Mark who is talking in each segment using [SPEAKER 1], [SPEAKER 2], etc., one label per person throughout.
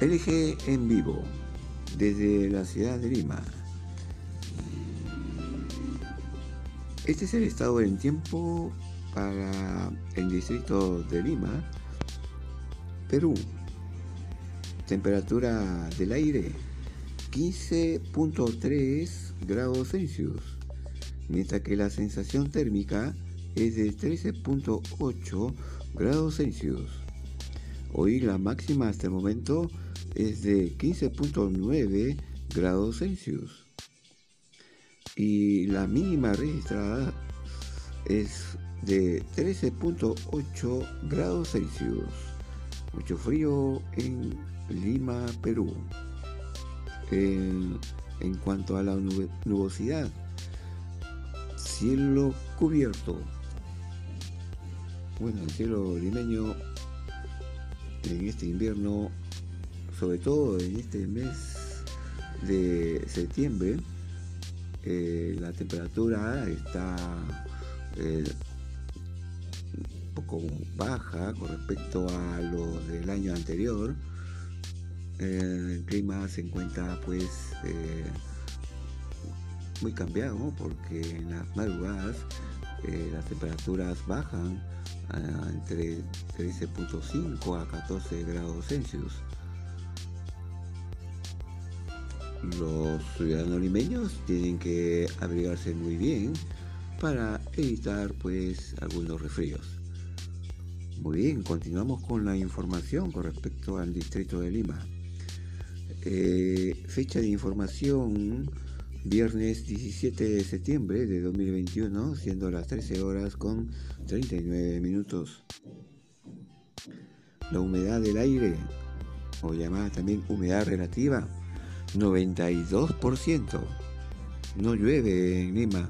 [SPEAKER 1] LG en vivo desde la ciudad de Lima. Este es el estado del tiempo para el distrito de Lima, Perú. Temperatura del aire 15.3 grados Celsius, mientras que la sensación térmica es de 13.8 grados Celsius. Hoy la máxima hasta el momento es de 15.9 grados Celsius y la mínima registrada es de 13.8 grados Celsius. Mucho frío en Lima, Perú. En, cuanto a la nubosidad, cielo cubierto. Bueno, el cielo limeño en este invierno, sobre todo en este mes de septiembre, eh, la temperatura está eh, un poco baja con respecto a lo del año anterior. el clima se encuentra pues eh, muy cambiado porque en las madrugadas las temperaturas bajan entre 13.5 a 14 grados Celsius los ciudadanos limeños tienen que abrigarse muy bien para evitar pues algunos resfríos. Muy bien, continuamos con la información con respecto al distrito de Lima. Eh, fecha de información viernes 17 de septiembre de 2021, siendo las 13 horas con 39 minutos. La humedad del aire, o llamada también humedad relativa, 92%. No llueve en Lima.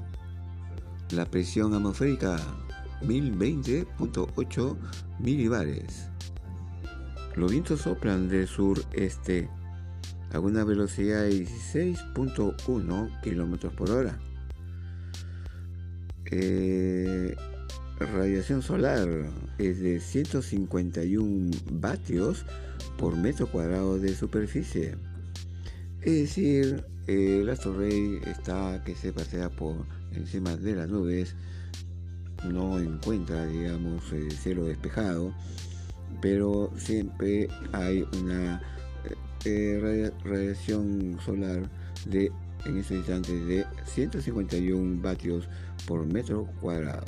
[SPEAKER 1] La presión atmosférica 1020.8 milibares. Los vientos soplan del sureste a una velocidad de 16.1 kilómetros por hora. Eh, radiación solar es de 151 vatios por metro cuadrado de superficie. Es decir, el astro rey está que se pasea por encima de las nubes, no encuentra, digamos, el cielo despejado, pero siempre hay una radiación solar de en ese instante de 151 vatios por metro cuadrado.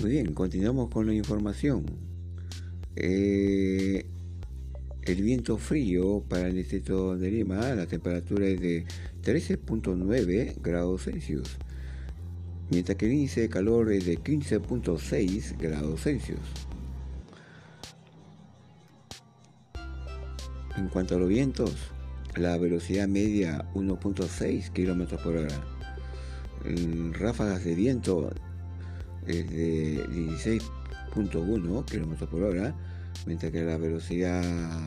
[SPEAKER 1] Muy bien, continuamos con la información. Eh, el viento frío para el distrito de Lima, la temperatura es de 13.9 grados Celsius, mientras que el índice de calor es de 15.6 grados Celsius. En cuanto a los vientos, la velocidad media 1.6 km por hora. En ráfagas de viento es de 16.1 km por hora mientras que la velocidad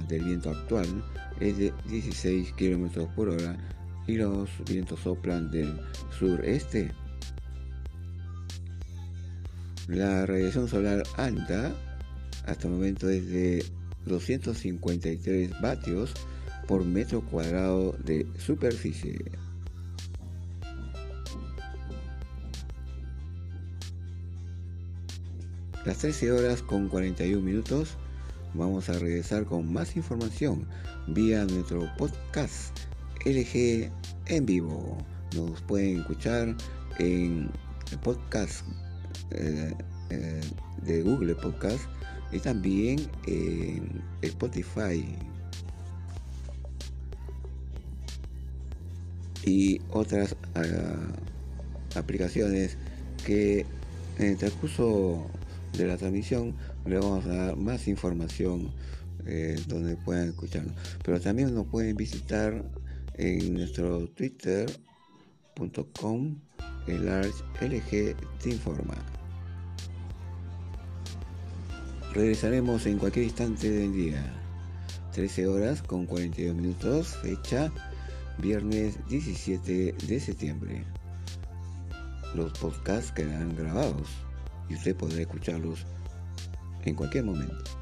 [SPEAKER 1] del viento actual es de 16 km por hora y los vientos soplan del sureste. La radiación solar alta hasta el momento es de 253 vatios por metro cuadrado de superficie. Las 13 horas con 41 minutos Vamos a regresar con más información vía nuestro podcast LG en vivo. Nos pueden escuchar en el podcast eh, eh, de Google Podcast y también en Spotify y otras ah, aplicaciones que en el transcurso de la transmisión le vamos a dar más información eh, donde puedan escucharnos. Pero también nos pueden visitar en nuestro twitter.com el LG te informa. Regresaremos en cualquier instante del día. 13 horas con 42 minutos, fecha viernes 17 de septiembre. Los podcasts quedarán grabados y usted podrá escucharlos en cualquier momento.